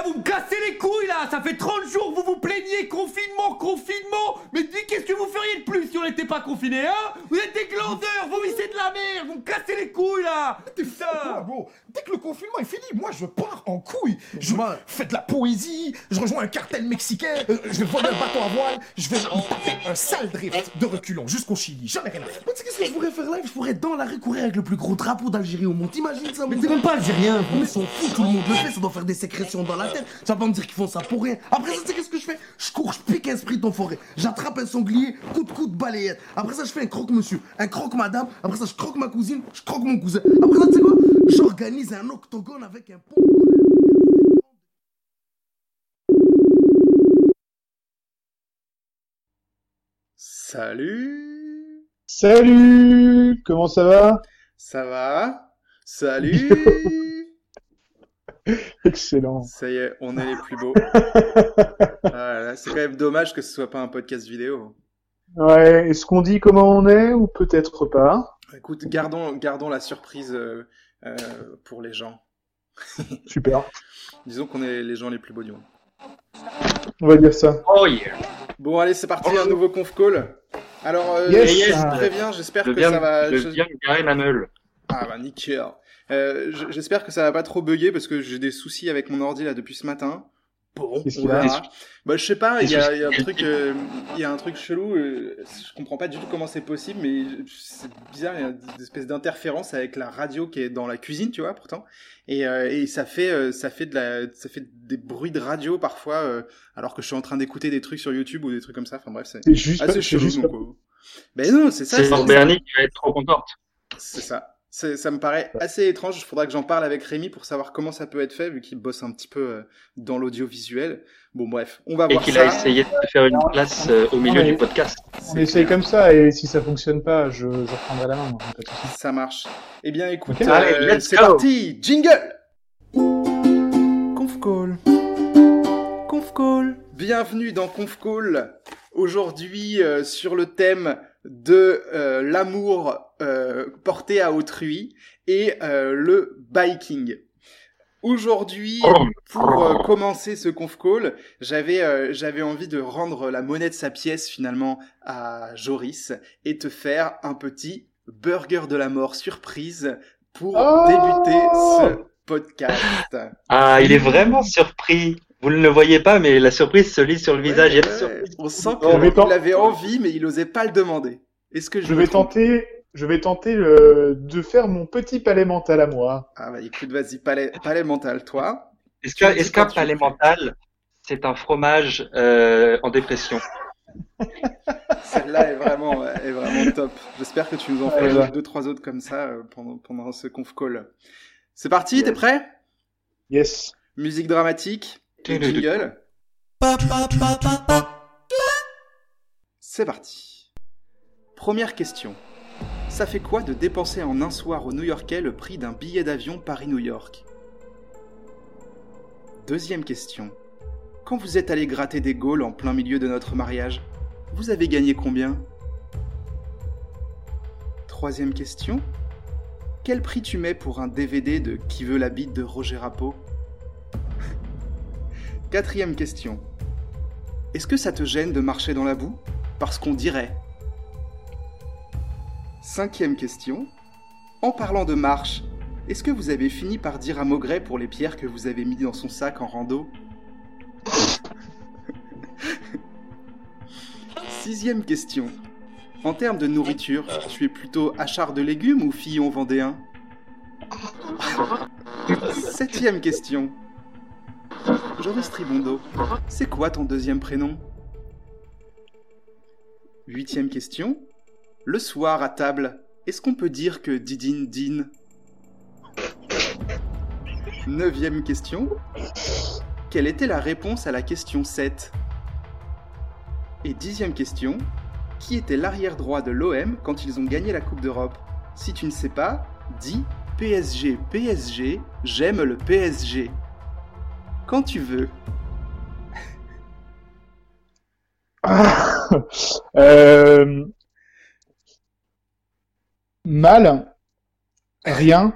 Eh, vous me cassez les couilles là. Ça fait 30 jours que vous vous plaignez, confinement, confinement. Mais dis, qu'est-ce que vous feriez de plus si on n'était pas confiné, hein? Vous êtes des glandeurs, vous vissez de la merde, vous me cassez les couilles là. T'es fou, quoi, gros Dès que le confinement est fini, moi je pars en couille. Je fais de la poésie, je rejoins un cartel mexicain, euh, je vais voler un bateau à voile, je vais me taper un sale drift de reculons jusqu'au Chili, jamais rien à faire. Mais tu sais qu'est-ce que je pourrais faire là? Je pourrais être dans la rue courir avec le plus gros drapeau d'Algérie au monde. T'imagines ça Mais t'es même pas algérien Ils sont fous, tout le monde le fait, ça doit faire des sécrétions dans la tête. Ça va pas me dire qu'ils font ça pour rien. Après ça, tu sais qu'est-ce que je fais? Je cours, je pique un sprint en forêt. J'attrape un sanglier, coup de coup de balayette. Après ça, je fais un croque-monsieur, un croque-madame. Après ça, je croque ma cousine, je croque mon cousin. Après ça, tu sais quoi? J'organise un octogone avec un pont. Salut Salut Comment ça va? Ça va Salut Excellent. Ça y est, on est les plus beaux. Voilà, c'est quand même dommage que ce soit pas un podcast vidéo. Ouais, est-ce qu'on dit comment on est ou peut-être pas? Écoute, gardons, gardons la surprise euh, euh, pour les gens. Super. Disons qu'on est les gens les plus beaux du monde. On va dire ça. Oh yeah. Bon, allez, c'est parti, un nouveau conf call. Alors, euh, Yes. je préviens, j'espère Je que viens, ça va. je je- viens de garer ma meule. Ah bah nickel. Euh, J'espère que ça va pas trop bugger parce que j'ai des soucis avec mon ordi là depuis ce matin. Bon, on verra. Bah je sais pas, il y a, y a un truc, euh, il y a un truc chelou. euh, je comprends pas du tout comment c'est possible, mais c'est bizarre. Il y a des espèces d'interférences avec la radio qui est dans la cuisine, tu vois, pourtant. Et, euh, et ça fait, euh, ça fait de la, ça fait des bruits de radio parfois, euh, alors que je suis en train d'écouter des trucs sur YouTube ou des trucs comme ça. Enfin bref, c'est assez chelou. juste donc, euh, Ben non, c'est ça. C'est Bernie qui va être trop contente. c'est ça. Ça me paraît assez étrange. Il faudra que j'en parle avec Rémi pour savoir comment ça peut être fait, vu qu'il bosse un petit peu euh, dans l'audiovisuel. Bon, bref, on va Et voir qu'il ça. a essayé de faire une place euh, au milieu Ouais. du podcast. On essaye comme ça et si ça fonctionne pas, je, je reprendrai la main. Ça marche. Eh bien, écoute, Ok. euh, c'est parti. Jingle. Conf call. Conf call. Bienvenue dans Conf call. Aujourd'hui, euh, sur le thème de euh, l'amour euh, porté à autrui et euh, le biking. Aujourd'hui, pour euh, commencer ce conf call, j'avais euh, j'avais envie de rendre la monnaie de sa pièce finalement à Joris et te faire un petit burger de la mort surprise pour Oh débuter ce podcast. Ah, il est vraiment surpris. Vous ne le voyez pas, mais la surprise se lit sur le visage. Ouais, surprise. on sent qu'il avait envie, mais il osait pas le demander. Est-ce que je, vais tenter, je vais tenter euh, de faire mon petit palais mental à moi. Ah bah écoute, vas-y, palais, palais mental, toi. Est-ce qu'un quand tu palais mental, c'est un fromage euh, en dépression? Celle-là est vraiment, est vraiment top. J'espère que tu nous en feras deux, trois autres comme ça euh, pendant, pendant ce conf call. C'est parti, t'es prêt? Yes. Musique dramatique jingle. C'est parti. Première question. Ça fait quoi de dépenser en un soir au New-Yorkais le prix d'un billet d'avion Paris-New York? Deuxième question. Quand vous êtes allé gratter des Gaules en plein milieu de notre mariage, vous avez gagné combien? Troisième question. Quel prix tu mets pour un DVD de Qui veut la bite de Roger Rappeau Quatrième question. Est-ce que ça te gêne de marcher dans la boue? Parce qu'on dirait. Cinquième question. En parlant de marche, est-ce que vous avez fini par dire à Maugret pour les pierres que vous avez mis dans son sac en rando? Sixième question. En termes de nourriture, tu es plutôt achard de légumes ou fillon vendéen? Septième question. Joris Tribondo, c'est quoi ton deuxième prénom? Huitième question. Le soir à table, est-ce qu'on peut dire que Didine dîne? Neuvième question. Quelle était la réponse à la question 7 Et dixième question. Qui était l'arrière droit de l'OM quand ils ont gagné la Coupe d'Europe? Si tu ne sais pas, dis PSG, PSG, j'aime le PSG. Quand tu veux. Euh, Mal, rien,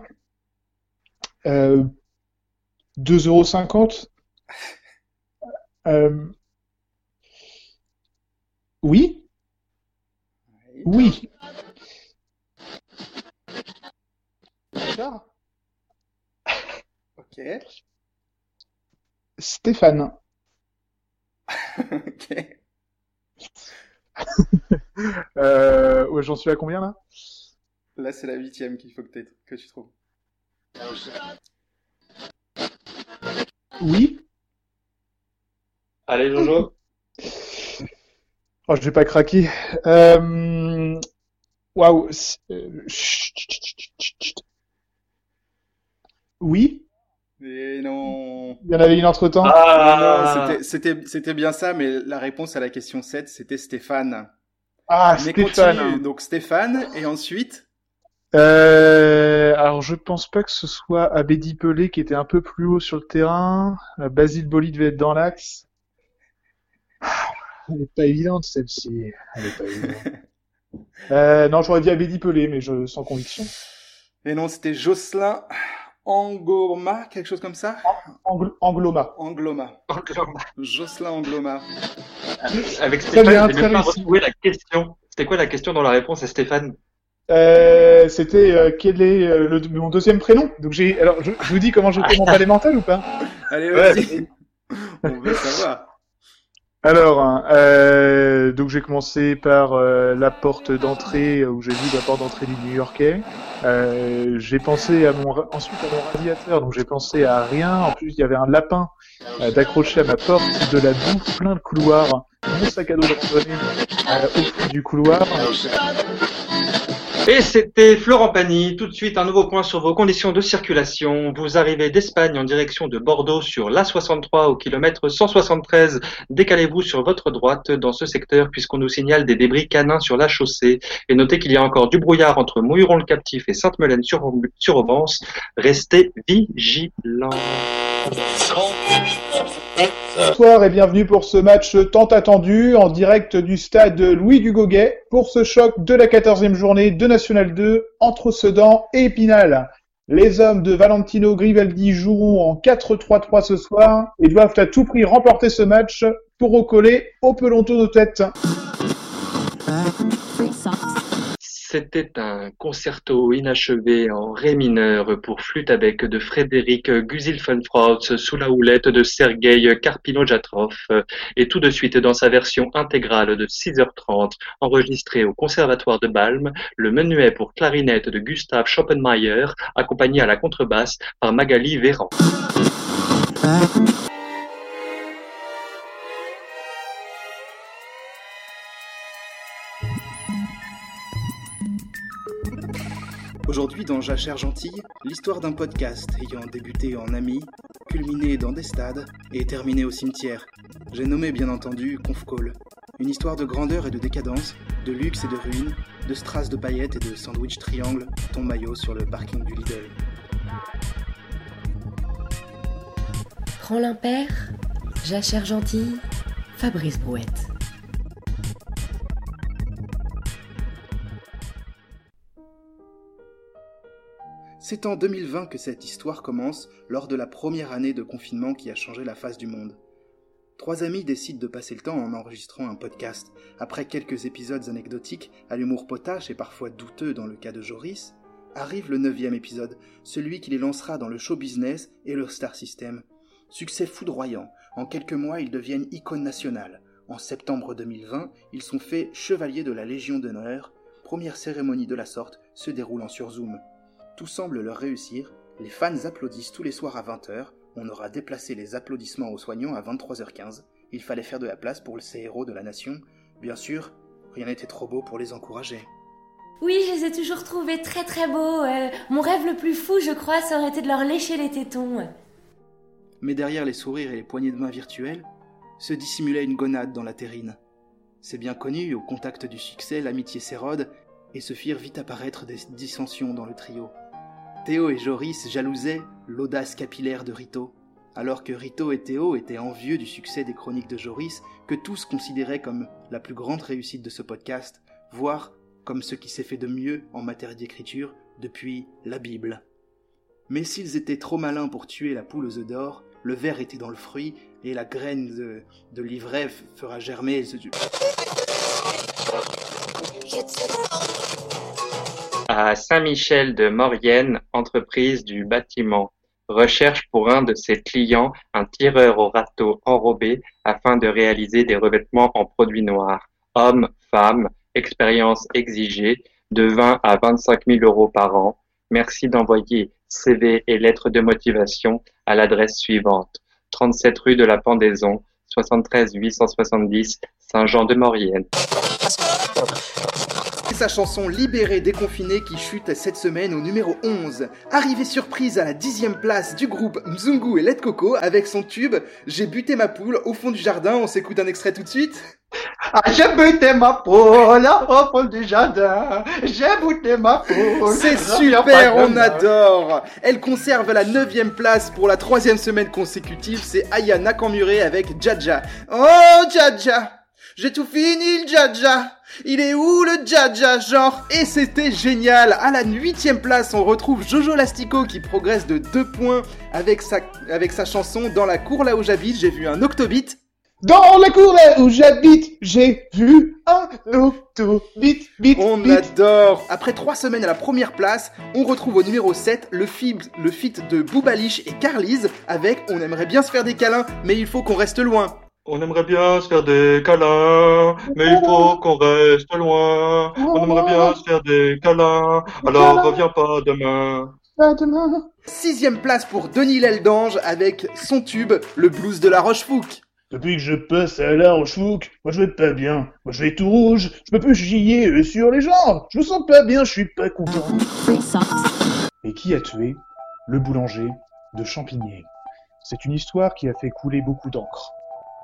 euh, 2,50€, Euh, Oui, oui. D'accord. Ok. Stéphane. ok. Euh, ouais, J'en suis à combien là? Là, c'est la huitième qu'il faut que, tu trouves. Oui. Allez, Jojo. Oh, je vais pas craquer. Euh... Waouh. c'est- euh, chut, chut, chut, chut, chut. Oui. Et non. Il y en avait une entre temps. Ah, Non, c'était- bien ça, mais la réponse à la question 7, c'était Stéphane. Ah, mais Stéphane. continue. Donc Stéphane, et ensuite? Euh, alors, je pense pas que ce soit Abedi Pelé qui était un peu plus haut sur le terrain. Basile Boli devait être dans l'axe. Ah, Elle est pas évidente celle-ci. Elle est pas évidente. Euh, non, j'aurais dit Abedi Pelé, mais je sans conviction. Et non, c'était Jocelyn Angoma, quelque chose comme ça Angl- Angloma. Angloma. Jocelyn Angloma. Avec Stéphane, bien, j'ai très même pas réussi. retrouvé la question. C'était quoi la question dans la réponse à Stéphane Euh, c'était euh, quel est euh, le, mon deuxième prénom? Donc j'ai alors je, je vous dis comment j'ai fait mon palais mental ou pas? Allez, vas-y. On veut savoir. Alors, euh, donc j'ai commencé par euh, la porte d'entrée euh, où j'ai vu la porte d'entrée du New-Yorkais. Euh, j'ai pensé à mon ensuite à mon radiateur, donc j'ai pensé à rien. En plus, il y avait un lapin euh, d'accrocher à ma porte, de la bouffe, plein de couloirs, mon sac à dos de randonnée euh, au fond du couloir. Et c'était Florent Pagny. Tout de suite, un nouveau point sur vos conditions de circulation. Vous arrivez d'Espagne en direction de Bordeaux sur l'A63 au kilomètre 173. Décalez-vous sur votre droite dans ce secteur puisqu'on nous signale des débris canins sur la chaussée. Et notez qu'il y a encore du brouillard entre Mouilleron-le-Captif et Sainte-Melaine-sur-Aubance. Restez vigilants. Bonsoir et bienvenue pour ce match tant attendu en direct du stade Louis Dugoguet pour ce choc de la 14e journée de National 2 entre Sedan et Épinal. Les hommes de Valentino Grimaldi joueront en 4-3-3 ce soir et doivent à tout prix remporter ce match pour recoller au peloton de tête. C'était un concerto inachevé en ré mineur pour flûte à bec de Frédéric Gusilfenfrautz sous la houlette de Sergei Karpino-Jatrov et tout de suite dans sa version intégrale de 6h30 enregistrée au Conservatoire de Balme, le menuet pour clarinette de Gustav Schoppenmayer accompagné à la contrebasse par Magali Véran. Aujourd'hui dans Jachère Gentille, l'histoire d'un podcast ayant débuté en ami, culminé dans des stades et terminé au cimetière. J'ai nommé bien entendu Conf Call. Une histoire de grandeur et de décadence, de luxe et de ruine, de strass de paillettes et de sandwich triangle, ton maillot sur le parking du Lidl. Prends l'impair, Jachère Gentille, Fabrice Brouette. C'est en 2020 que cette histoire commence, lors de la première année de confinement qui a changé la face du monde. Trois amis décident de passer le temps en enregistrant un podcast. Après quelques épisodes anecdotiques, à l'humour potache et parfois douteux dans le cas de Joris, arrive le neuvième épisode, celui qui les lancera dans le show business et le star system. Succès foudroyant, en quelques mois ils deviennent icône nationale. En septembre 2020, ils sont faits chevaliers de la Légion d'honneur. Première cérémonie de la sorte se déroulant sur Zoom. Tout semble leur réussir, les fans applaudissent tous les soirs à 20h, on aura déplacé les applaudissements aux soignants à 23h15, il fallait faire de la place pour ces héros de la nation. Bien sûr, rien n'était trop beau pour les encourager. Oui, je les ai toujours trouvés très très beaux. Euh, mon rêve le plus fou, je crois, ça aurait été de leur lécher les tétons. Mais derrière les sourires et les poignées de main virtuelles, se dissimulait une gonade dans la terrine. C'est bien connu, au contact du succès, l'amitié s'érode, et se firent vite apparaître des dissensions dans le trio. Théo et Joris jalousaient l'audace capillaire de Rito, alors que Rito et Théo étaient envieux du succès des chroniques de Joris, que tous considéraient comme la plus grande réussite de ce podcast, voire comme ce qui s'est fait de mieux en matière d'écriture depuis la Bible. Mais s'ils étaient trop malins pour tuer la poule aux œufs d'or, le ver était dans le fruit, et la graine de, de l'ivraie fera germer ce... À Saint-Michel de Maurienne, entreprise du bâtiment, recherche pour un de ses clients un tireur au râteau enrobé afin de réaliser des revêtements en produits noirs. Hommes, femmes, expérience exigée, de 20 à 25 000 euros par an. Merci d'envoyer CV et lettres de motivation à l'adresse suivante. 37 rue de la Pendaison, 73 870 Saint-Jean-de-Maurienne. C'est sa chanson Libéré déconfiné qui chute cette semaine au numéro 11. Arrivée surprise à la dixième place du groupe Mzungu et Let Coco avec son tube J'ai buté ma poule au fond du jardin. On s'écoute un extrait tout de suite. Ah, j'ai buté ma poule au fond du jardin. J'ai buté ma poule. C'est super, on adore Elle conserve la neuvième place pour la troisième semaine consécutive, c'est Aya Nakamure avec Jaja. Oh Jaja J'ai tout fini le Jaja. Il est où le Jaja genre? Et c'était génial. À la huitième place, on retrouve Jojo Lastico qui progresse de deux points avec sa, avec sa chanson Dans la cour là où j'habite, j'ai vu un octobit. Dans la cour là où j'habite, j'ai vu un vite, On adore. Après trois semaines à la première place, on retrouve au numéro 7 le feat, le feat de Boobalich et Carlise avec On aimerait bien se faire des câlins, mais il faut qu'on reste loin. On aimerait bien se faire des câlins, mais il faut qu'on reste loin. On aimerait bien se faire des câlins, alors reviens pas demain. Demain. Sixième place pour Denis Leldange avec son tube, le blues de la Rochefouque. Depuis que je passe à la Rochefouque, moi je vais pas bien. Moi je vais tout rouge, je peux plus chier euh, sur les gens. Je me sens pas bien, je suis pas content. Et qui a tué le boulanger de Champigny? C'est une histoire qui a fait couler beaucoup d'encre.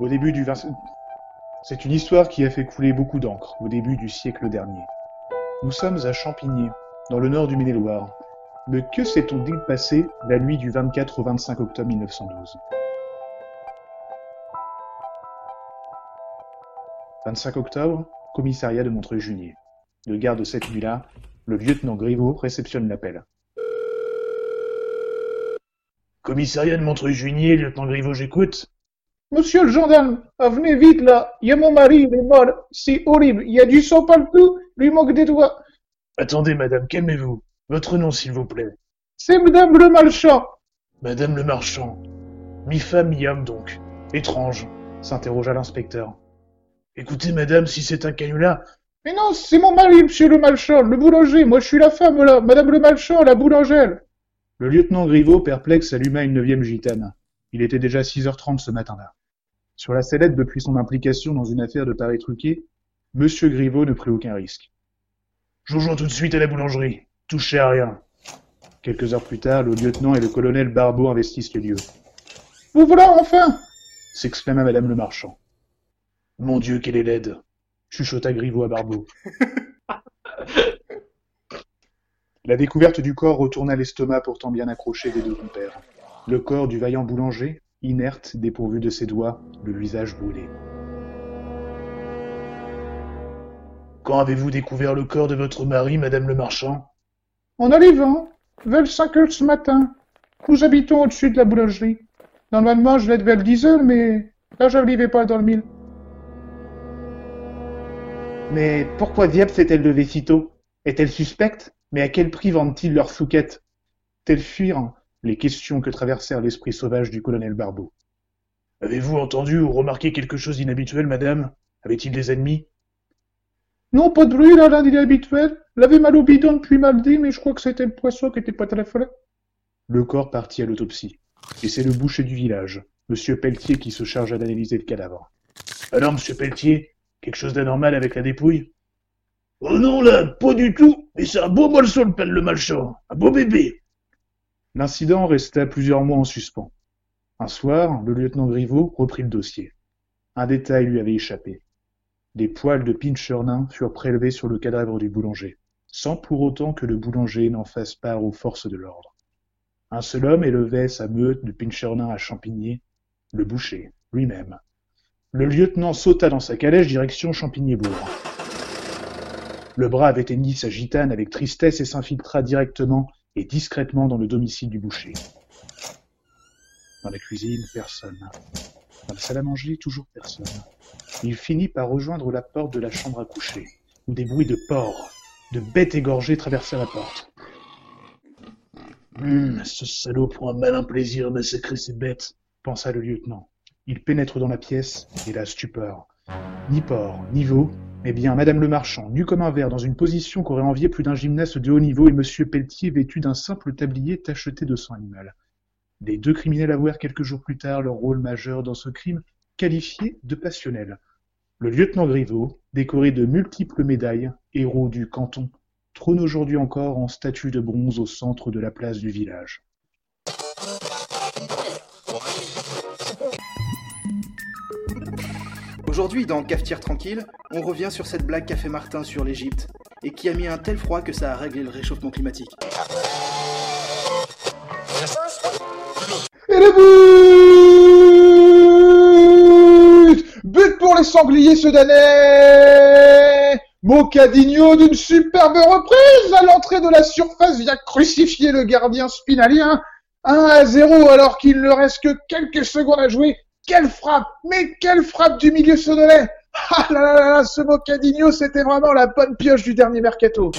Au début du 20... C'est une histoire qui a fait couler beaucoup d'encre au début du siècle dernier. Nous sommes à Champigny, dans le nord du Maine-et-Loire. Mais que s'est-on dit passé la nuit du 24 au 25 octobre 1912 « 25 octobre, commissariat de Montreuil-Junier. Le garde de cette nuit-là, le lieutenant Griveaux réceptionne l'appel. Commissariat de Montreuil-Junier, lieutenant Griveaux, j'écoute. Monsieur le gendarme, venez vite là, il y a mon mari, il est mort, c'est horrible, il y a du sang partout, lui manque des doigts. Attendez, madame, calmez-vous. Votre nom, s'il vous plaît. C'est madame le marchand. Madame le marchand. Mi-femme, mi-homme donc. Étrange, s'interrogea l'inspecteur. Écoutez, madame, si c'est un canular. Mais non, c'est mon mari, monsieur le marchand, le boulanger. Moi, je suis la femme, là. Madame le marchand, la boulangère. Le lieutenant Griveaux, perplexe, alluma une neuvième gitane. Il était déjà 6h30 ce matin-là. Sur la sellette, depuis son implication dans une affaire de pareil truqué, Monsieur Griveaux ne prit aucun risque. Je rejoins tout de suite à la boulangerie. Touchez à rien. Quelques heures plus tard, le lieutenant et le colonel Barbeau investissent le lieu. Vous voilà enfin s'exclama Madame le Marchand. Mon Dieu, quelle est laide chuchota Griveaux à Barbeau. La découverte du corps retourna l'estomac pourtant bien accroché des deux compères. Le corps du vaillant boulanger, inerte, dépourvu de ses doigts, le visage brûlé. Quand avez-vous découvert le corps de votre mari, Madame le Marchand? En arrivant, vers 5 heures ce matin. Nous habitons au-dessus de la boulangerie. Normalement, je l'ai vers 10 heures, mais là, j'arrivais pas à dormir. Mais pourquoi diable s'est-elle levée si tôt? Est-elle suspecte? Mais à quel prix vendent-ils leur souquette Telles furent les questions que traversèrent l'esprit sauvage du colonel Barbeau. Avez-vous entendu ou remarqué quelque chose d'inhabituel, madame? Avait-il des ennemis? Non, pas de bruit, là, rien d'inhabituel. L'avait mal au bidon depuis mardi, mais je crois que c'était le poisson qui était pas très frais. Le corps partit à l'autopsie. Et c'est le boucher du village, monsieur Pelletier, qui se chargea d'analyser le cadavre. Alors, monsieur Pelletier, quelque chose d'anormal avec la dépouille? Oh non, là, pas du tout Mais c'est un beau morceau, le pelle le malchant Un beau bébé L'incident resta plusieurs mois en suspens. Un soir, le lieutenant Griveaux reprit le dossier. Un détail lui avait échappé. Des poils de pincher-nain furent prélevés sur le cadavre du boulanger, sans pour autant que le boulanger n'en fasse part aux forces de l'ordre. Un seul homme élevait sa meute de pincher-nain à Champigny, le boucher, lui-même. Le lieutenant sauta dans sa calèche direction Champigny-Bourg. Le brave éteignit sa gitane avec tristesse et s'infiltra directement et discrètement dans le domicile du boucher. Dans la cuisine, personne. Dans la salle à manger, toujours personne. Il finit par rejoindre la porte de la chambre à coucher, où des bruits de porcs, de bêtes égorgées traversaient la porte. Hum, ce salaud prend un malin plaisir à massacrer ces bêtes, pensa le lieutenant. Il pénètre dans la pièce, et la stupeur. Ni porc, ni veau, mais bien Madame le Marchand, nue comme un verre, dans une position qu'aurait envié plus d'un gymnaste de haut niveau, et Monsieur Pelletier vêtu d'un simple tablier tacheté de sang animal. Les deux criminels avouèrent quelques jours plus tard leur rôle majeur dans ce crime, qualifié de passionnel. Le lieutenant Griveaux, décoré de multiples médailles, héros du canton, trône aujourd'hui encore en statue de bronze au centre de la place du village. Aujourd'hui, dans Cafetière Tranquille, on revient sur cette blague qu'a fait Martin sur l'Égypte, et qui a mis un tel froid que ça a réglé le réchauffement climatique. Et le but But pour les sangliers sudanais Mocadinho d'une superbe reprise à l'entrée de la surface vient crucifier le gardien spinalien. 1 à 0 alors qu'il ne reste que quelques secondes à jouer. Quelle frappe Mais quelle frappe du milieu sudanais Ah là là là là, ce Mocadinho, c'était vraiment la bonne pioche du dernier mercato.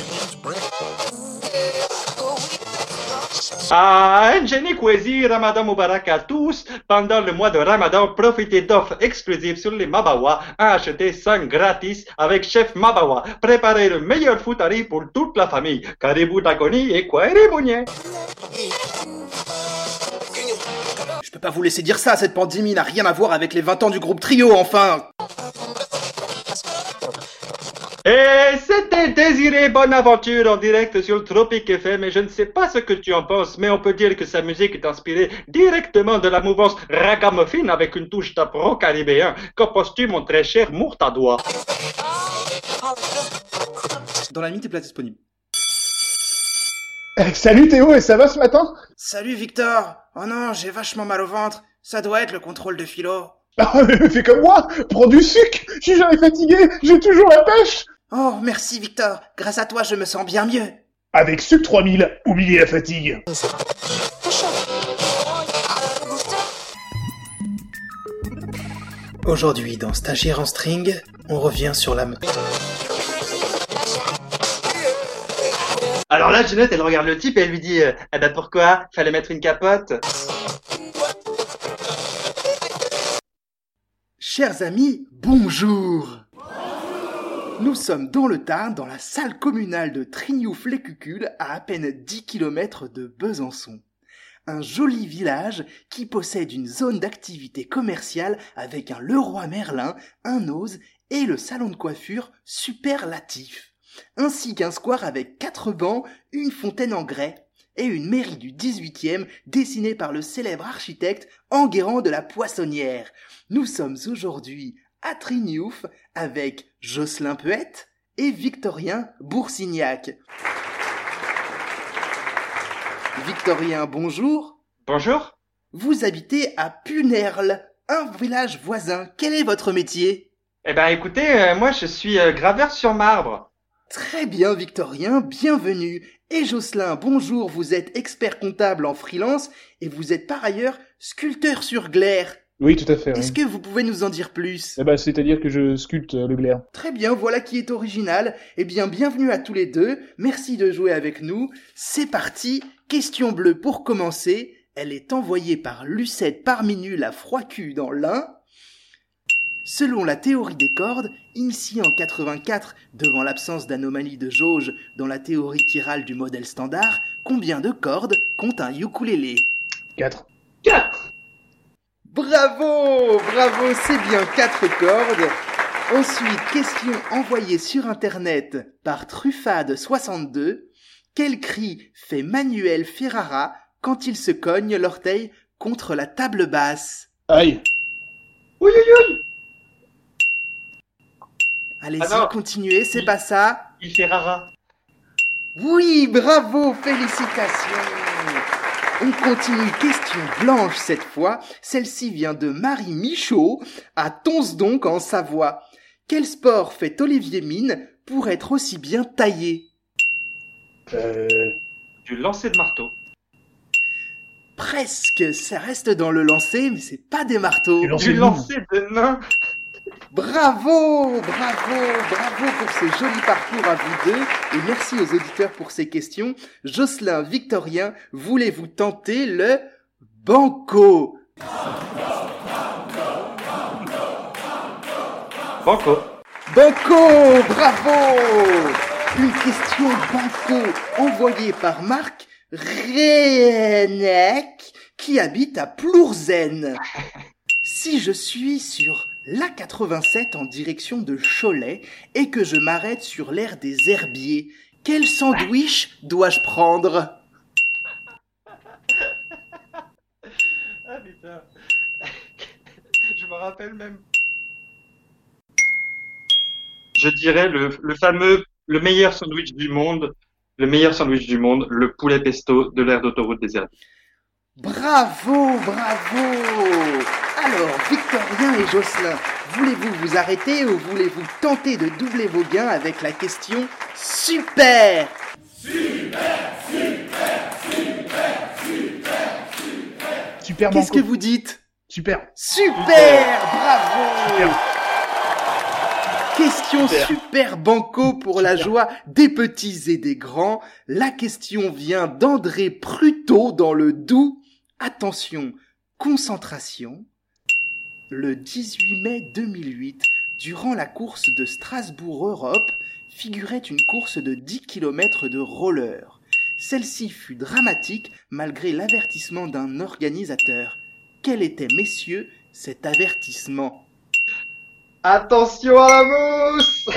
Ah, Jenny Kwesi, Ramadan Mubarak à tous. Pendant le mois de Ramadan, profitez d'offres exclusives sur les Mabawa. Achetez 5 gratis avec Chef Mabawa. Préparez le meilleur foutari pour toute la famille. Caribou Dagoni et Mounier. Je peux pas vous laisser dire ça, cette pandémie n'a rien à voir avec les 20 ans du groupe Trio, enfin Et c'était Désiré Bonaventure en direct sur Tropic FM et je ne sais pas ce que tu en penses, mais on peut dire que sa musique est inspirée directement de la mouvance ragamuffin avec une touche d'apro caribéen. Qu'en penses-tu, mon très cher Mourtadois? Dans la minute, tes places disponibles. Salut Théo, et ça va ce matin? Salut Victor Oh non, j'ai vachement mal au ventre. Ça doit être le contrôle de philo. Ah, mais Fais comme moi, prends du sucre, je suis jamais fatigué, j'ai toujours la pêche Oh, merci Victor. Grâce à toi, je me sens bien mieux. Avec Sucre 3000, oubliez la fatigue. Aujourd'hui, dans Stagiaire en string, on revient sur la... Alors là, Jeannette, elle regarde le type et elle lui dit euh, Eh ben pourquoi? Fallait mettre une capote Chers amis, bonjour Nous sommes dans le Tarn, dans la salle communale de Trignouf-les-Cucules, à à peine 10 km de Besançon. Un joli village qui possède une zone d'activité commerciale avec un Leroy Merlin, un Ose et le salon de coiffure superlatif. Ainsi qu'un square avec quatre bancs, une fontaine en grès et une mairie du 18e dessinée par le célèbre architecte Enguerrand de la Poissonnière. Nous sommes aujourd'hui à Trignouf avec Jocelyn Peette et Victorien Boursignac. Victorien, bonjour. Bonjour Vous habitez à Punerle, un village voisin. Quel est votre métier? Eh ben écoutez, euh, moi je suis euh, graveur sur marbre. Très bien, Victorien, bienvenue. Et Jocelyn, bonjour, vous êtes expert comptable en freelance et vous êtes par ailleurs sculpteur sur glaire. Oui, tout à fait. Est-ce oui. que vous pouvez nous en dire plus? Eh ben, c'est-à-dire que je sculpte euh, le glaire. Très bien, voilà qui est original. Eh bien, bienvenue à tous les deux. Merci de jouer avec nous. C'est parti. Question bleue pour commencer. Elle est envoyée par Lucette Parminu la Froicu dans l'Ain. Selon la théorie des cordes, initiée en 84 devant l'absence d'anomalie de jauge dans la théorie chirale du modèle standard, combien de cordes compte un ukulélé? 4. Bravo, bravo, c'est bien quatre cordes. Ensuite, question envoyée sur internet par Truffade62. Quel cri fait Manuel Ferrara quand il se cogne l'orteil contre la table basse? Aïe Oui, oui, oui Allez-y, Ah continuez, c'est pas ça. Il fait rara. Oui, bravo, félicitations. On continue, question blanche cette fois. Celle-ci vient de Marie Michaud, à Tonsdonc en Savoie. Quel sport fait Olivier Mine pour être aussi bien taillé? Euh... Du lancer de marteau. Presque, ça reste dans le lancer, mais c'est pas des marteaux. Du lancer de nain. Bravo, bravo, bravo pour ce joli parcours à vous deux et merci aux auditeurs pour ces questions. Jocelyn, Victorien, voulez-vous tenter le banco? Banco. Banco, bravo Une question banco envoyée par Marc Renek qui habite à Plourzen. Si je suis sur l'A87 en direction de Cholet et que je m'arrête sur l'aire des herbiers, quel sandwich dois-je prendre? Ah putain. Je me rappelle même. Je dirais le, le fameux, le meilleur sandwich du monde, le meilleur sandwich du monde, le poulet pesto de l'aire d'autoroute des Herbiers. Bravo, bravo Alors, Victorien et Jocelyn, voulez-vous vous arrêter ou voulez-vous tenter de doubler vos gains avec la question super? Super Qu'est-ce banco. que vous dites? Super. Super Bravo Super. Question super. banco pour la joie des petits et des grands. La question vient d'André Prutot dans le Doubs. Attention, concentration. Le 18 mai 2008, durant la course de Strasbourg-Europe, figurait une course de 10 km de roller. Celle-ci fut dramatique malgré l'avertissement d'un organisateur. Quel était, messieurs, cet avertissement? Attention à la mousse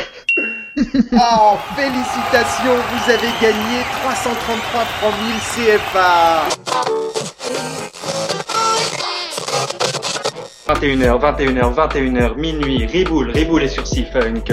Oh, félicitations, vous avez gagné 333 francs 1000 CFA 21h, 21h, 21h, minuit, Riboul, Riboul est sur C-Funk.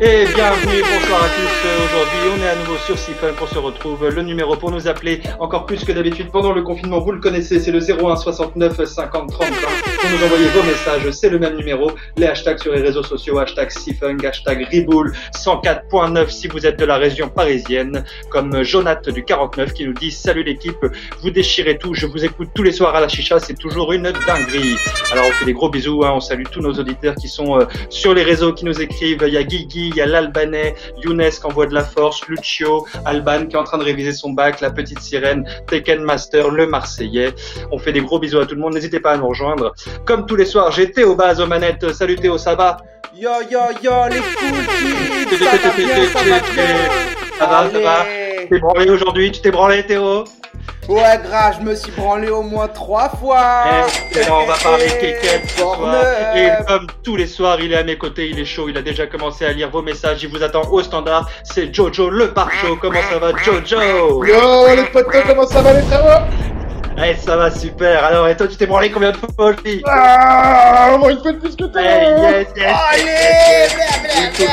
Et bienvenue, bonsoir à tous. Aujourd'hui, on est à nouveau sur C-Funk, on se retrouve. Le numéro pour nous appeler encore plus que d'habitude pendant le confinement, vous le connaissez, c'est le 01 69 50 30 20. Pour nous envoyer vos messages, c'est le même numéro. Les hashtags sur les réseaux sociaux, hashtag C-Funk, hashtag Riboul, 104.9 si vous êtes de la région parisienne, comme Jonath du 49 qui nous dit Salut l'équipe, vous déchirez tout, je vous écoute tous les soirs à la chicha, c'est toujours une dinguerie. Alors on fait des gros bisous, hein, on salue tous nos auditeurs qui sont euh, sur les réseaux, qui nous écrivent. Il y a Guigui, il y a l'Albanais, Younes qui envoie de la force, Lucio, Alban qui est en train de réviser son bac, la petite sirène, Tekken Master, le Marseillais. On fait des gros bisous à tout le monde, n'hésitez pas à nous rejoindre. Comme tous les soirs, j'ai Théo Baz aux manettes. Salut Théo, ça va? Yo yo yo les kids, ça va bien, ça va bien Ça va, ça va? Allez. T'es branlé aujourd'hui Tu t'es branlé Théo Ouais grave, je me suis branlé au moins trois fois Eh, on va parler kékette ce soir. Et comme tous les soirs, il est à mes côtés, il est chaud, il a déjà commencé à lire vos messages, il vous attend au standard. C'est Jojo le pare-chaud. Comment ça va Jojo? Yo les potos, comment ça va les frérots Eh, ça va super. Alors, et toi, tu t'es branlé combien de fois, aussi Ah, une fois de plus que toi Eh, yes, yes, Allez, yes, yes. C'est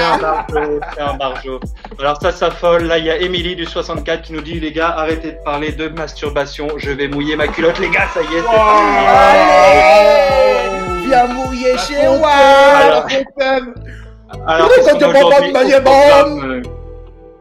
un barjo, c'est un barjo. Alors ça s'affole, là il y a Émilie du 64 qui nous dit les gars arrêtez de parler de masturbation, je vais mouiller ma culotte les gars, ça y est, c'est Allez. Viens mouiller chez moi. Alors, quand tu prends pas de aujourd'hui manière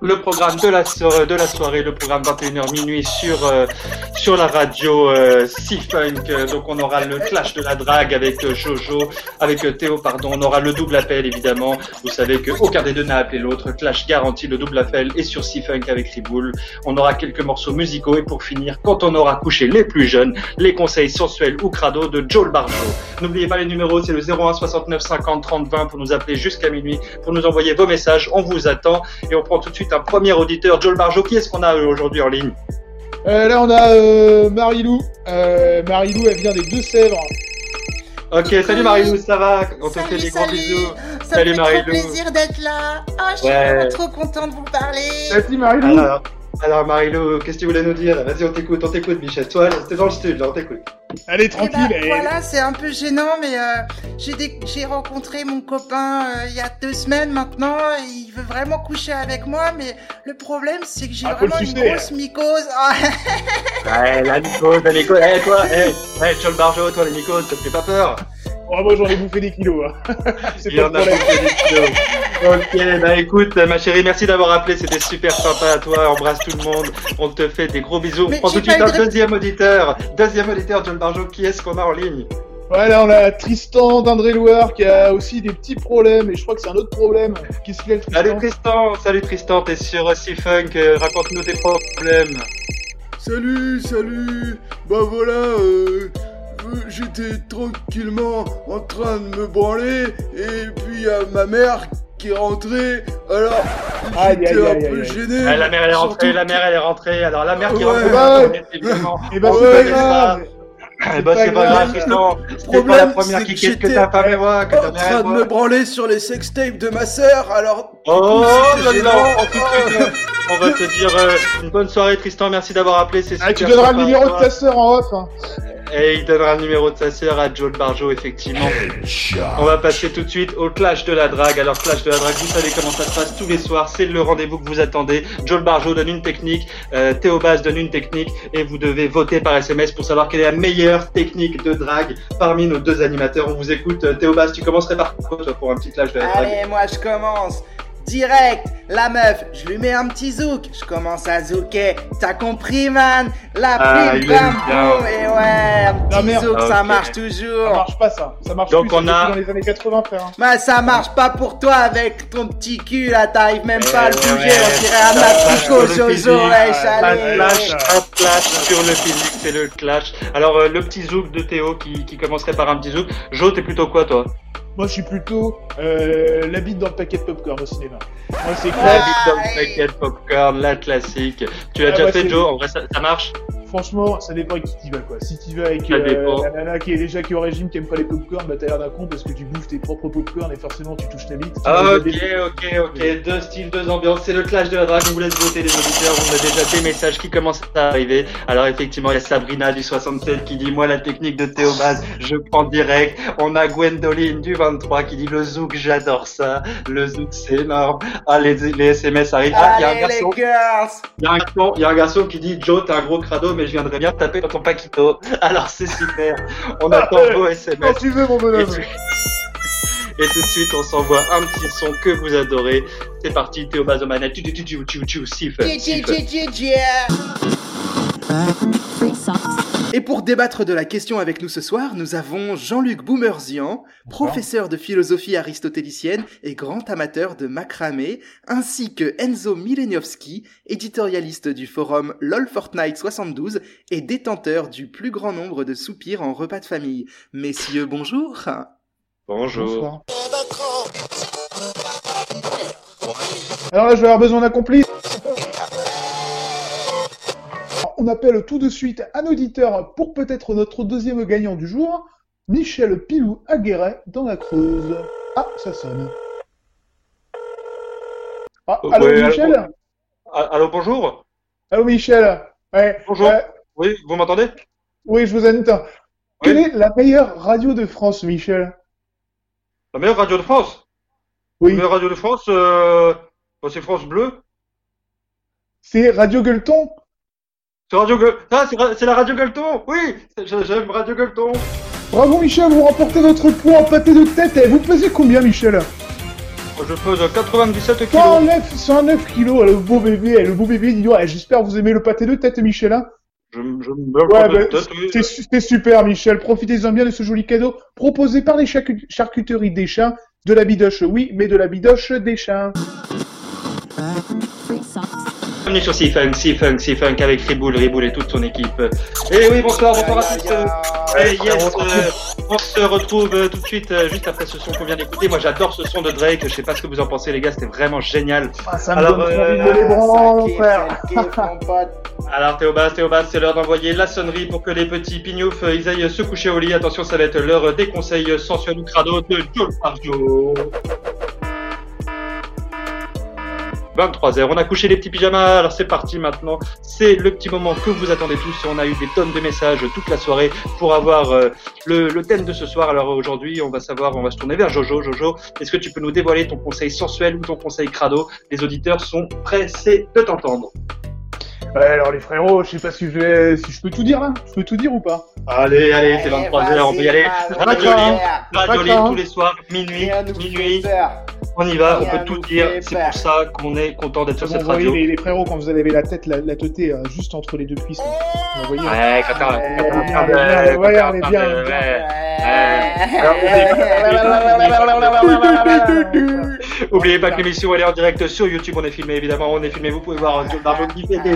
le programme de la, soirée, le programme 21h minuit sur, euh, sur la radio euh, C-Funk. Euh, Donc on aura le clash de la drague avec euh, Jojo, avec euh, Théo, pardon. On aura le double appel évidemment. Vous savez que aucun des deux n'a appelé l'autre. Clash garanti, le double appel est sur C-Funk avec Riboul. On aura quelques morceaux musicaux et pour finir, quand on aura couché les plus jeunes, les conseils sensuels ou crado de Joel Barjo. N'oubliez pas les numéros, c'est le 01 69 50 30 20 pour nous appeler jusqu'à minuit, pour nous envoyer vos messages. On vous attend et on prend tout de suite un premier auditeur, Joel Barjo. Qui est-ce qu'on a euh, aujourd'hui en ligne? Euh, Là on a euh, Marilou. Euh, Marilou elle vient des Deux-Sèvres. Ok, salut Marilou, ça va? On te fait Salut, des gros salut. bisous. Ça Salut, me fait trop plaisir d'être là. Oh, je suis Ouais. vraiment trop contente de vous parler. Merci Marilou. Alors, alors Marilou, qu'est-ce que tu voulais nous dire Vas-y, on t'écoute, on t'écoute, Michel. Toi, t'es dans le studio, là, on t'écoute. Allez Eh ben, tranquille. eh. voilà, c'est un peu gênant, mais euh, j'ai rencontré mon copain euh, il y a deux semaines maintenant. et il veut vraiment coucher avec moi, mais le problème, c'est que j'ai Ah, vraiment une grosse mycose. Ah, Ouais, la mycose, la mycose. Eh, toi, eh, eh, Joel Barjo, toi, les mycoses, ça te fait pas peur? Oh, moi j'en ai bouffé des kilos. Hein. C'est Il pas en a bouffé des kilos. Ok, bah écoute, ma chérie, merci d'avoir appelé, c'était super sympa à toi, embrasse tout le monde, on te fait des gros bisous. Mais On prend tout de suite un deuxième auditeur, deuxième auditeur, John Barjo, qui est-ce qu'on a en ligne? Ouais, là on a Tristan d'Indre-et-Loire qui a aussi des petits problèmes et je crois que c'est un autre problème. Qu'est-ce qu'il a le Tristan Salut Tristan, salut Tristan, t'es sur C-Funk, euh, raconte-nous tes problèmes. Salut, salut Bah voilà, euh, j'étais tranquillement en train de me branler, et puis y a ma mère qui est rentrée, alors j'étais un aïe, peu aïe. gêné. Ah, la mère elle est rentrée, surtout la mère elle est rentrée, alors la mère qui est Ouais. rentrée, Ouais. bien évidemment. Et bah c'est grave. Eh bah, c'est pas grave, Tristan. C'était pas la problème, première c'est qui que qu'est-ce que j'étais ta femme et moi, que ta en train de me branler sur les sextapes de ma sœur, alors... Oh cas, on va te dire euh, une bonne soirée Tristan, merci d'avoir appelé, c'est super Ah, tu donneras le à numéro de ta sœur en off. Et il donnera le numéro de sa sœur à Joel Barjo, effectivement. On va passer tout de suite au clash de la drague. Alors, clash de la drague, vous savez comment ça se passe tous les soirs. C'est le rendez-vous que vous attendez. Joel Barjo donne une technique, euh, Théo donne une technique, et vous devez voter par SMS pour savoir quelle est la meilleure technique de drague parmi nos deux animateurs. On vous écoute. Euh, Théo tu commencerais par quoi, toi, pour un petit clash de la drague? Allez, moi je commence. Direct, la meuf, je lui mets un petit zouk, je commence à zouker. T'as compris, man? La Ah, prime, bam, boum, et ouais, un petit merde. zouk, ça Ok. marche Ça toujours. marche pas ça. Ça marche Donc, plus. on ça a- dans les années 80 frère. hein. Bah, ça marche pas pour toi avec ton petit cul là, t'arrives même pas à le Eh bouger, ouais, on dirait un ça physique. Jojo, ouais, Un chalet. clash, un clash sur le physique, c'est le clash. Alors, euh, le petit zouk de Théo qui, qui commencerait par un petit zouk. Jo, t'es plutôt quoi, toi? Moi je suis plutôt euh, la bite dans le paquet de popcorn au cinéma. Moi c'est La bite dans le paquet de popcorn, la classique. Tu l'as Ah, déjà fait, Joe? En vrai, ça, ça marche? Franchement, ça dépend avec qui tu vas quoi. Si tu vas avec euh, la nana qui est déjà qui est au régime, qui aime pas les popcorn, bah t'as l'air d'un con parce que tu bouffes tes propres popcorn et forcément tu touches ta bite. Ah, Ok, des- ok, ok. Deux styles, deux ambiances. C'est le clash de la drague. On vous laisse voter les auditeurs. On a déjà des messages qui commencent à arriver. Alors, effectivement, il y a Sabrina du 67 qui dit Moi, la technique de Théo Baz, je prends direct. On a Gwendoline du 23 qui dit Le zouk, j'adore ça. Le zouk, c'est énorme. Ah, les, les SMS arrivent. Ah, il y a un Allez, les garçon. girls Il y, a un garçon, il y a un garçon qui dit Joe, t'es un gros crado, mais je viendrais bien taper dans ton paquito. Alors c'est super. On attend vos Quand SMS. tu veux mon Et bonhomme. tout, et tout de suite, on s'envoie un petit son que vous adorez. C'est parti, Théo Bazomanette. Tu, tu, tu, tu, tu, tu, siffle, Et pour débattre de la question avec nous ce soir, nous avons Jean-Luc Boumerzian, professeur de philosophie aristotélicienne et grand amateur de macramé, ainsi que Enzo Mileniowski, éditorialiste du forum LOL Fortnite 72 et détenteur du plus grand nombre de soupirs en repas de famille. Messieurs, bonjour. Bonjour. Alors là, je vais avoir besoin d'un complice. On appelle tout de suite un auditeur pour peut-être notre deuxième gagnant du jour, Michel Pilou Aguerret dans la Creuse. Ah, ça sonne. Ah, Euh, allô ouais, Michel? allô. Ah, Allô, bonjour. Allô Michel Ouais. Bonjour. euh, Oui, vous m'entendez? Oui, je vous entends. Quelle est la meilleure radio de France, Michel? La meilleure radio de France? Oui. La meilleure radio de France, euh... c'est France Bleu. C'est Radio Gueuleton? C'est Radio Gueule. Ah, c'est la radio Gueuleton Oui J'aime Radio Gueuleton. Bravo Michel, vous remportez votre poids en pâté de tête. Et vous pesez combien Michel? Je pèse 97 kilos. 109, 109 kilos, le beau bébé, le beau bébé, dis donc, eh, j'espère que vous aimez le pâté de tête, Michel. Hein Je, me ouais, bah, oui. super, Michel. Profitez-en bien de ce joli cadeau proposé par les charcu- charcuteries des chiens. De la bidoche, oui, mais de la bidoche des chiens. Bienvenue sur C-Funk, C-Funk, C-Funk avec Riboul, Riboul et toute son équipe. Et oui, bonsoir, bonsoir à tous. eh, yes, euh, on se retrouve euh, tout de suite, euh, juste après ce son qu'on vient d'écouter. Moi, j'adore ce son de Drake. Je sais pas ce que vous en pensez, les gars. C'était vraiment génial. Ah, ça me Alors, donne euh, de frère. Théobas, Théobas, c'est l'heure d'envoyer la sonnerie pour que les petits pignoufs, euh, ils aillent se coucher au lit. Attention, ça va être l'heure des conseils sensuels ou crado de Joe Parjo. 23h, on a couché les petits pyjamas, alors c'est parti maintenant. C'est le petit moment que vous attendez tous. On a eu des tonnes de messages toute la soirée pour avoir euh, le, le thème de ce soir. Alors aujourd'hui, on va savoir, on va se tourner vers Jojo. Jojo, est-ce que tu peux nous dévoiler ton conseil sensuel ou ton conseil crado? Les auditeurs sont pressés de t'entendre. Ouais, alors les frérots, je sais pas si je vais, si je peux tout dire là. Je peux tout dire ou pas? Allez, allez, c'est 23h, on peut y aller. Radio. Libre, Radio. Libre tous les soirs, minuit, minuit. On y va, on peut tout dire. C'est pour ça qu'on est content d'être sur cette voyez radio. les, les frérots quand vous avez la tête, la, la teuté euh, juste entre les deux cuisses. Vous voyez Ouais, quand t'as- Ouais, elle est bien. Oubliez pas que l'émission elle est en direct sur YouTube, on est filmé évidemment, on est filmé, vous pouvez voir qui fait des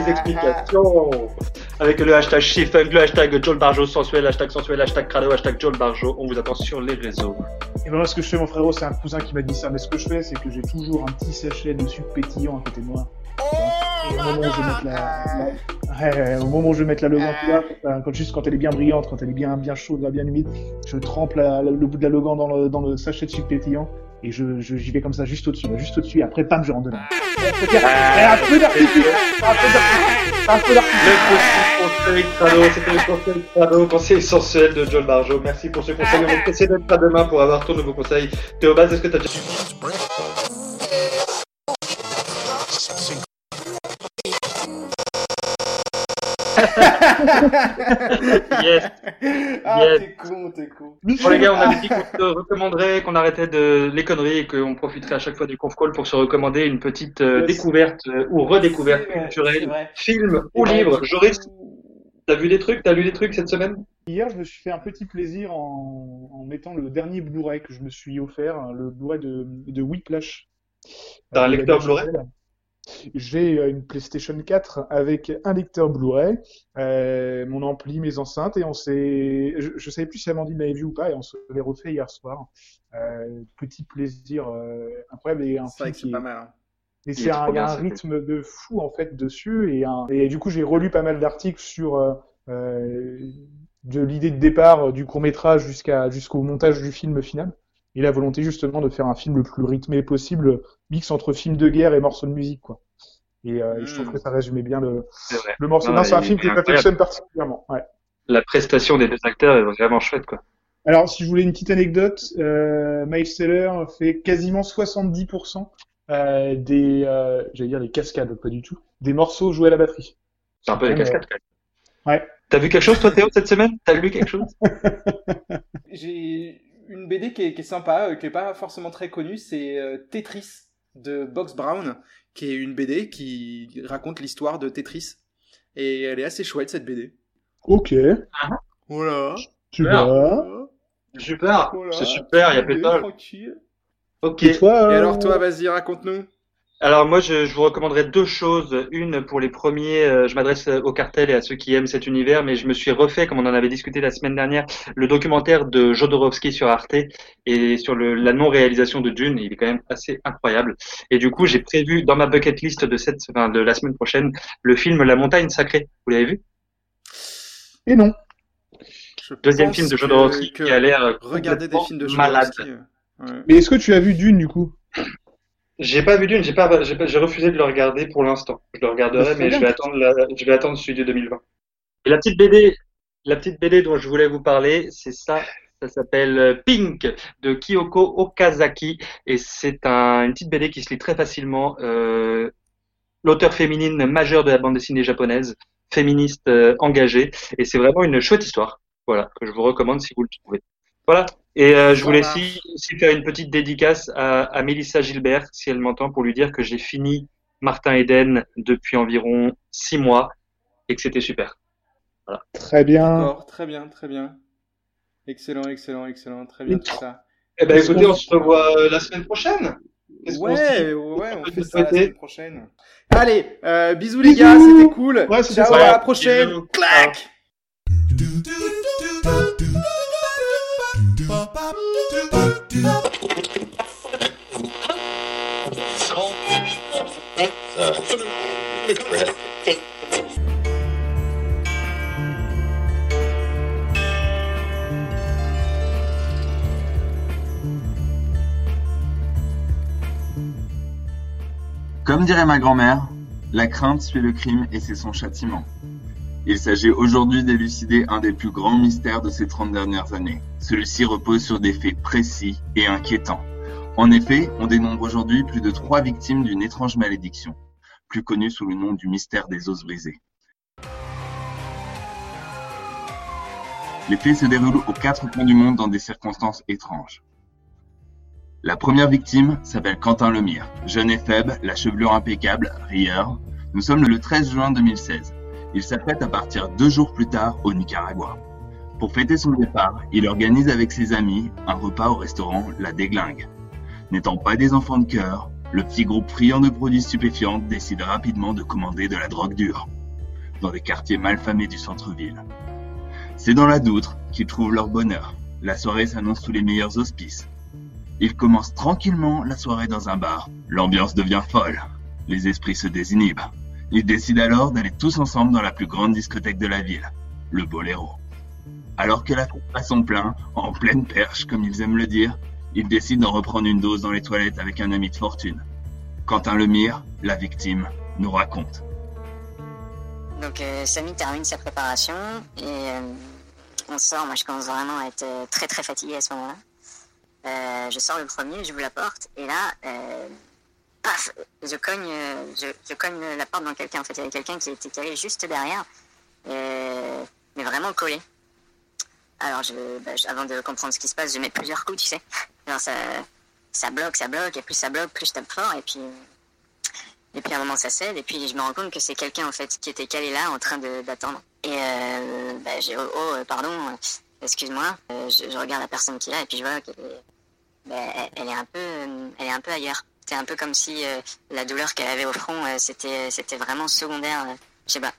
avec le hashtag Shifunk, le hashtag Joel Barjo sensuel, hashtag sensuel, hashtag crado, hashtag Joel Barjo, on vous attend sur les réseaux. Et ben moi, ce que je fais, mon frérot, c'est un cousin qui m'a dit ça. Mais ce que je fais, c'est que j'ai toujours un petit sachet de sucre pétillant à côté de moi. Et au moment où je vais mettre la, la- ouais, ouais, au moment où je vais mettre la Logan, tu vois, enfin, quand, juste quand elle est bien brillante, quand elle est bien, bien chaude, là, bien humide, je trempe la- la- le bout de la Logan dans le, dans le sachet de sucre pétillant. Et je, je- j'y vais comme ça, juste au-dessus, là, juste au-dessus, et après, pam, je rentre dedans. Et un peu d'artifice, un peu d'artifice, un peu d'artifice. Le petit conseil crado, c'était le conseil crado, conseil sensuel de Joel Barjo. Merci pour ce conseil, on va essayer d'être à demain pour avoir ton nouveau conseil. Théobald, est-ce que t'as déjà... Yes. Ah, Yes. t'es con, t'es con. Bon les gars, on avait dit qu'on se recommanderait, qu'on arrêtait de les conneries et qu'on profiterait à chaque fois du conf call pour se recommander une petite euh, découverte euh, ou redécouverte culturelle, film ou livre. Joris, t'as vu des trucs, t'as lu des trucs cette semaine? Hier, je me suis fait un petit plaisir en, en mettant le dernier Blu-ray que je me suis offert, le Blu-ray de, de Whiplash. T'as un Euh, lecteur Blu-ray? J'ai euh, une PlayStation 4 avec un lecteur Blu-ray, euh, mon ampli, mes enceintes, et on s'est. Je, je savais plus si Amandine l'avait vu ou pas, et on se l'est refait hier soir. Euh, petit plaisir euh, incroyable et un C'est vrai film que c'est est- pas mal. hein. et c'est est un, bien, un rythme de fou en fait dessus et, un- et du coup j'ai relu pas mal d'articles sur euh, euh, de l'idée de départ du court métrage jusqu'à jusqu'au montage du film final et la volonté justement de faire un film le plus rythmé possible, mix entre film de guerre et morceaux de musique quoi. Et, euh, et je trouve Mm. que ça résumait bien le, morceau. Non, c'est un il film incroyable. j'affectionne particulièrement. Ouais. La prestation des deux acteurs est vraiment chouette quoi. Alors, si je voulais une petite anecdote, euh, Miles Teller fait quasiment 70% euh, des, euh, j'allais dire des cascades, pas du tout, des morceaux joués à la batterie. C'est un peu des cascades quand même. Ouais. T'as vu quelque chose toi Théo cette semaine? T'as lu quelque chose? J'ai une BD qui est, qui est sympa, euh, qui est pas forcément très connue, c'est euh, Tetris de Box Brown, qui est une BD qui raconte l'histoire de Tetris. Et elle est assez chouette cette BD. Ok, Voilà. super. Super, Voilà. c'est super, il y a tranquille. Ok. Et toi, Et euh, alors toi, vas-y, raconte-nous. Alors moi, je, je vous recommanderais deux choses. Une pour les premiers, euh, je m'adresse au cartel et à ceux qui aiment cet univers, mais je me suis refait, comme on en avait discuté la semaine dernière, le documentaire de Jodorowsky sur Arte et sur le, la non-réalisation de Dune. Il est quand même assez incroyable. Et du coup, j'ai prévu dans ma bucket list de cette, enfin, de la semaine prochaine, le film La Montagne Sacrée. Vous l'avez vu? Et non. Je Deuxième film de Jodorowsky que qui a l'air euh, Regarder des complètement films de malade. Jodorowsky. euh, ouais. Mais est-ce que tu as vu Dune du coup? J'ai pas vu Dune, j'ai pas, j'ai pas- j'ai refusé de le regarder pour l'instant. Je le regarderai, mais je vais attendre la- je vais attendre celui de 2020. Et la petite BD, la petite BD dont je voulais vous parler, c'est ça. Ça s'appelle euh, Pink de Kyoko Okazaki et c'est un, une petite BD qui se lit très facilement. Euh, L'auteur féminine majeure de la bande dessinée japonaise, féministe euh, engagée et c'est vraiment une chouette histoire. Voilà que je vous recommande si vous le trouvez. Voilà. Et euh, je voulais aussi, aussi faire une petite dédicace à, à Mélissa Gilbert, si elle m'entend, pour lui dire que j'ai fini Martin Eden depuis environ six mois et que c'était super. Très bien. D'accord, très bien, très bien. Excellent, excellent, excellent, très bien Et- tout ça. Eh ben écoutez, on se revoit euh, la semaine prochaine. Ouais, ouais, on fait ça la semaine prochaine. Allez, euh, bisous les gars, c'était cool. Ouais, c'était Ciao, à la prochaine. Bisous. Clac. Comme dirait ma grand-mère, la crainte suit le crime et c'est son châtiment. Il s'agit aujourd'hui d'élucider un des plus grands mystères de ces 30 dernières années. Celui-ci repose sur des faits précis et inquiétants. En effet, on dénombre aujourd'hui plus de trois victimes d'une étrange malédiction. plus connu sous le nom du mystère des os brisés. Les faits se déroulent aux quatre coins du monde dans des circonstances étranges. La première victime s'appelle Quentin Lemire, jeune et faible, la chevelure impeccable, rieur. Nous sommes le 13 juin 2016. Il s'apprête à partir deux jours plus tard au Nicaragua. Pour fêter son départ, il organise avec ses amis un repas au restaurant La Déglingue. N'étant pas des enfants de cœur, le petit groupe friand de produits stupéfiants décide rapidement de commander de la drogue dure, dans des quartiers malfamés du centre-ville. C'est dans la Doutre qu'ils trouvent leur bonheur. La soirée s'annonce sous les meilleurs auspices. Ils commencent tranquillement la soirée dans un bar. L'ambiance devient folle. Les esprits se désinhibent. Ils décident alors d'aller tous ensemble dans la plus grande discothèque de la ville, le Boléro. Alors que la fête passe son plein, en pleine perche comme ils aiment le dire, ils décident d'en reprendre une dose dans les toilettes avec un ami de fortune. Quentin Lemire, la victime, nous raconte. Donc euh, Samy termine sa préparation et euh, on sort. Moi je commence vraiment à être euh, très très fatigué à ce moment-là. Euh, je sors le premier, j'ouvre la porte et là, paf, je cogne, euh, je, cogne la porte dans quelqu'un. En fait, il y avait quelqu'un qui était calé juste derrière, euh, mais vraiment collé. Alors, bah, avant de comprendre ce qui se passe, je mets plusieurs coups, tu sais. Alors ça, ça bloque, ça bloque, et plus ça bloque, plus je tape fort, et puis, et puis à un moment ça cède, et puis je me rends compte que c'est quelqu'un en fait qui était calé là, en train d'attendre. Et euh, bah, j'ai oh, oh, pardon, excuse-moi. Je, regarde la personne qui est là, et puis je vois qu'elle est, bah, est un peu ailleurs. C'est un peu comme si euh, la douleur qu'elle avait au front, euh, c'était, c'était vraiment secondaire. euh, je sais pas.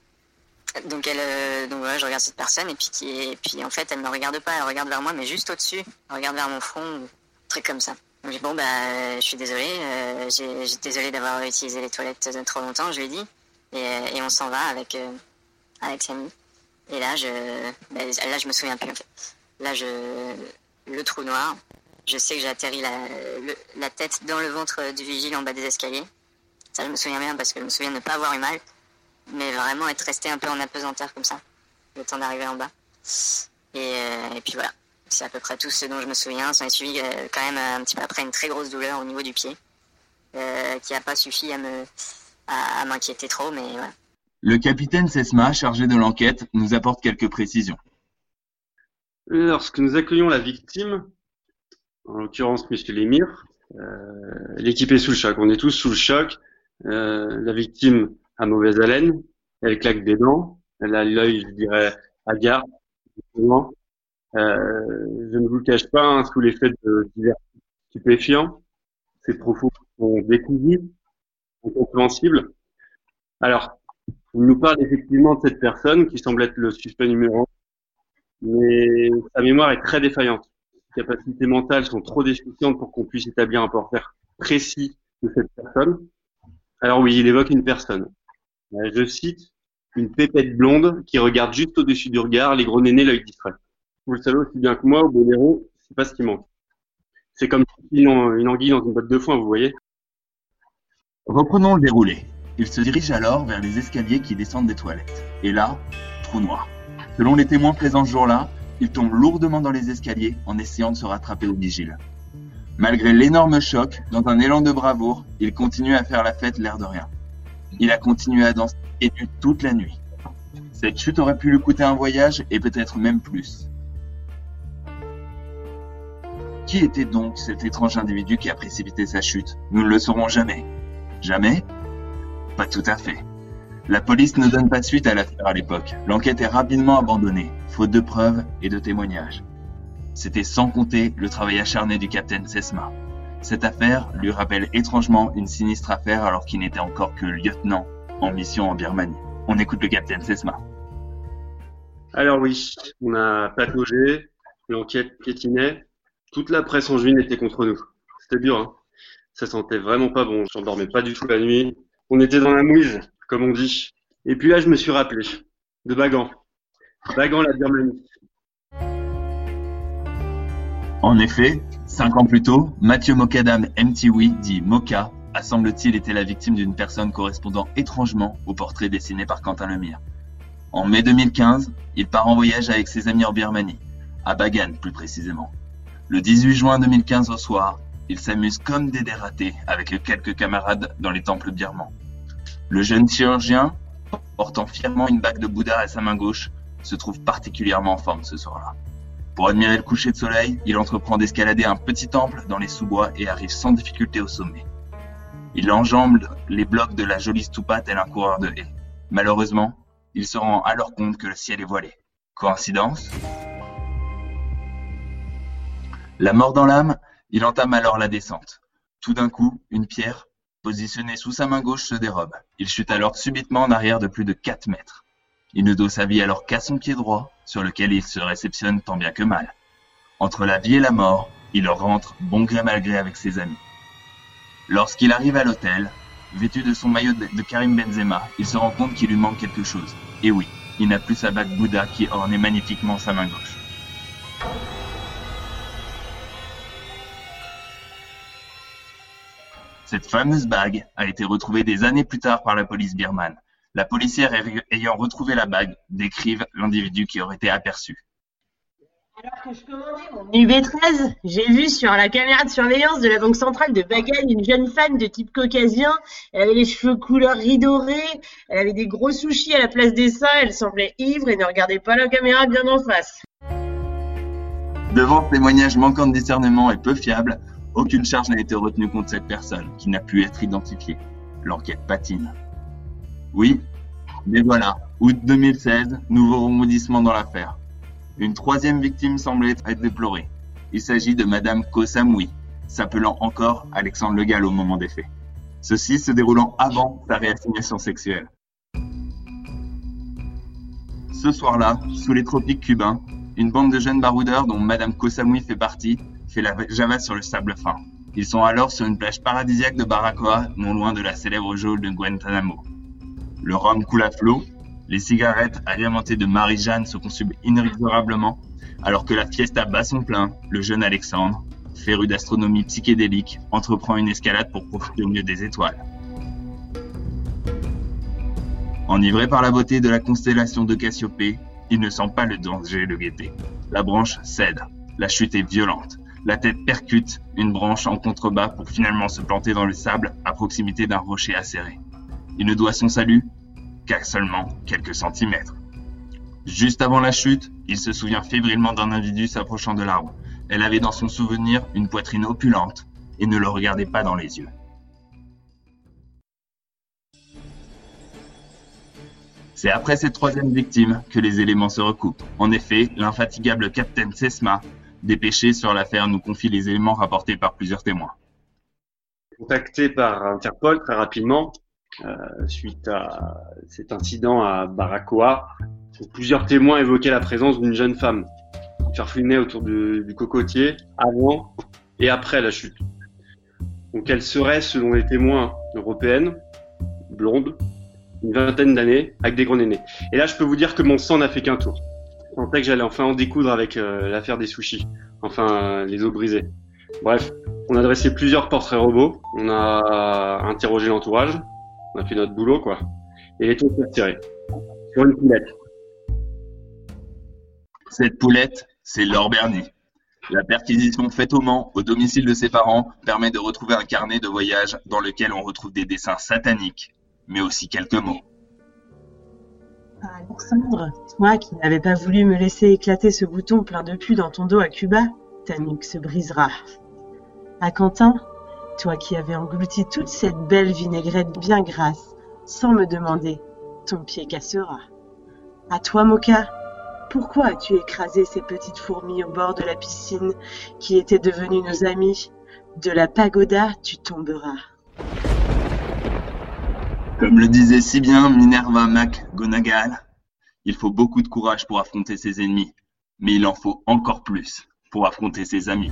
Donc elle, donc voilà, je regarde cette personne et puis qui, et puis en fait elle me regarde pas, elle regarde vers moi, mais juste au-dessus, elle regarde vers mon front, truc comme ça. Donc j'ai dit, bon bah je suis désolé, euh, j'ai, j'ai désolé d'avoir utilisé les toilettes trop longtemps, je lui dit, et, et on s'en va avec euh, avec Samy. Et là je, bah, là je me souviens plus en fait. Là je, le trou noir, je sais que j'ai atterri la, le- la tête dans le ventre du vigile en bas des escaliers. Ça je me souviens bien parce que je me souviens de ne pas avoir eu mal mais vraiment être resté un peu en apesanteur comme ça, le temps d'arriver en bas. Et, euh, et puis voilà, c'est à peu près tout ce dont je me souviens. Ça a suivi euh, quand même un petit peu après une très grosse douleur au niveau du pied, euh, qui n'a pas suffi à me à, à m'inquiéter trop, mais voilà. Le capitaine Sesma, chargé de l'enquête, nous apporte quelques précisions. Lorsque nous accueillons la victime, en l'occurrence Monsieur Lémire, euh, l'équipe est sous le choc. On est tous sous le choc. Euh, la victime a mauvaise haleine, elle claque des dents, elle a l'œil, je dirais, hagard. justement. Euh, je ne vous le cache pas, hein, sous l'effet de divers stupéfiants, ses propos sont décousus, incompréhensibles. Alors, il nous parle effectivement de cette personne qui semble être le suspect numéro un mais sa mémoire est très défaillante. Capacités mentales sont trop déficientes pour qu'on puisse établir un portrait précis de cette personne. Alors oui, il évoque une personne. Euh, Je cite, une pépette blonde qui regarde juste au-dessus du regard, les gros nénés, l'œil distrait. Vous le savez aussi bien que moi, au Boléro, c'est pas ce qui manque. C'est comme une, une anguille dans une botte de foin, vous voyez. Reprenons le déroulé. Il se dirige alors vers les escaliers qui descendent des toilettes. Et là, trou noir. Selon les témoins présents ce jour-là, il tombe lourdement dans les escaliers en essayant de se rattraper au vigile. Malgré l'énorme choc, dans un élan de bravoure, il continue à faire la fête l'air de rien. Il a continué à danser et nu toute la nuit. Cette chute aurait pu lui coûter un voyage et peut-être même plus. Qui était donc cet étrange individu qui a précipité sa chute? Nous ne le saurons jamais. Jamais? Pas tout à fait. La police ne donne pas suite à l'affaire à l'époque. L'enquête est rapidement abandonnée, faute de preuves et de témoignages. C'était sans compter le travail acharné du capitaine Sesma. Cette affaire lui rappelle étrangement une sinistre affaire alors qu'il n'était encore que lieutenant en mission en Birmanie. On écoute le capitaine Sesma. Alors oui, on a pataugé, l'enquête piétinait, toute la presse en juin était contre nous. C'était dur, hein. Ça sentait vraiment pas bon, j'en dormais pas du tout la nuit. On était dans la mouise, comme on dit. Et puis là, je me suis rappelé de Bagan. La Birmanie. En effet, cinq ans plus tôt, Mathieu Mokadam Mtiwi, dit Moka, a semble-t-il été la victime d'une personne correspondant étrangement au portrait dessiné par Quentin Lemire. En mai 2015, il part en voyage avec ses amis en Birmanie, à Bagan plus précisément. Le 18 juin 2015 au soir, il s'amuse comme des dératés avec quelques camarades dans les temples birmans. Le jeune chirurgien, portant fièrement une bague de Bouddha à sa main gauche, se trouve particulièrement en forme ce soir-là. Pour admirer le coucher de soleil, il entreprend d'escalader un petit temple dans les sous-bois et arrive sans difficulté au sommet. Il enjambe les blocs de la jolie stupa tel un coureur de haie. Malheureusement, il se rend alors compte que le ciel est voilé. Coïncidence La mort dans l'âme, il entame alors la descente. Tout d'un coup, une pierre, positionnée sous sa main gauche, se dérobe. Il chute alors subitement en arrière de plus de 4 mètres. Il ne doit sa vie alors qu'à son pied droit, sur lequel il se réceptionne tant bien que mal. Entre la vie et la mort, il rentre bon gré mal gré avec ses amis. Lorsqu'il arrive à l'hôtel, vêtu de son maillot de Karim Benzema, il se rend compte qu'il lui manque quelque chose. Et oui, il n'a plus sa bague Bouddha qui ornait magnifiquement sa main gauche. Cette fameuse bague a été retrouvée des années plus tard par la police birmane. La policière ayant retrouvé la bague décrive l'individu qui aurait été aperçu. Alors que je commandais mon UB13, j'ai vu sur la caméra de surveillance de la Banque centrale de Bagan une jeune femme de type caucasien. Elle avait les cheveux couleur riz doré, elle avait des gros sushis à la place des seins, elle semblait ivre et ne regardait pas la caméra bien en face. Devant ce témoignage manquant de discernement et peu fiable, aucune charge n'a été retenue contre cette personne, qui n'a pu être identifiée. L'enquête patine. Oui, mais voilà, août 2016, nouveau rebondissement dans l'affaire. Une troisième victime semble être déplorée. Il s'agit de Madame Kosamoui, s'appelant encore Alexandre Legal au moment des faits. Ceci se déroulant avant sa réassignation sexuelle. Ce soir-là, sous les tropiques cubains, une bande de jeunes baroudeurs dont Madame Kosamoui fait partie fait la java sur le sable fin. Ils sont alors sur une plage paradisiaque de Baracoa, non loin de la célèbre geôle de Guantanamo. Le rhum coule à flot, les cigarettes agrémentées de Marie-Jeanne se consument inexorablement, alors que la fiesta bat son plein, le jeune Alexandre, féru d'astronomie psychédélique, entreprend une escalade pour profiter au mieux des étoiles. Enivré par la beauté de la constellation de Cassiopée, il ne sent pas le danger de guetter. La branche cède, la chute est violente, la tête percute une branche en contrebas pour finalement se planter dans le sable à proximité d'un rocher acéré. Il ne doit son salut qu'à seulement quelques centimètres. Juste avant la chute, il se souvient fébrilement d'un individu s'approchant de l'arbre. Elle avait dans son souvenir une poitrine opulente et ne le regardait pas dans les yeux. C'est après cette troisième victime que les éléments se recoupent. En effet, l'infatigable capitaine Sesma, dépêché sur l'affaire, nous confie les éléments rapportés par plusieurs témoins. Contacté par Interpol très rapidement, suite à cet incident à Baracoa. Plusieurs témoins évoquaient la présence d'une jeune femme farfouinée autour du, cocotier avant et après la chute. Donc elle serait, selon les témoins européennes, blonde, une vingtaine d'années, avec des gros nénés. Et là, je peux vous dire que mon sang n'a fait qu'un tour. Je pensais que j'allais enfin en découdre avec euh, l'affaire des sushis, enfin euh, les os brisés. Bref, on a dressé plusieurs portraits robots, on a interrogé l'entourage, on a fait notre boulot, quoi. Et les taux sont tirés. Sur une poulette. Cette poulette, c'est Laure Bernier. La perquisition faite au Mans, au domicile de ses parents, permet de retrouver un carnet de voyage dans lequel on retrouve des dessins sataniques, mais aussi quelques mots. Alexandre, toi qui n'avais pas voulu me laisser éclater ce bouton plein de pus dans ton dos à Cuba, ta nuque se brisera. À Quentin, toi qui avais englouti toute cette belle vinaigrette bien grasse, sans me demander, ton pied cassera. À toi, Moka, pourquoi as-tu écrasé ces petites fourmis au bord de la piscine qui étaient devenues nos amies? De la pagoda, tu tomberas. Comme le disait si bien Minerva McGonagall, il faut beaucoup de courage pour affronter ses ennemis, mais il en faut encore plus pour affronter ses amis.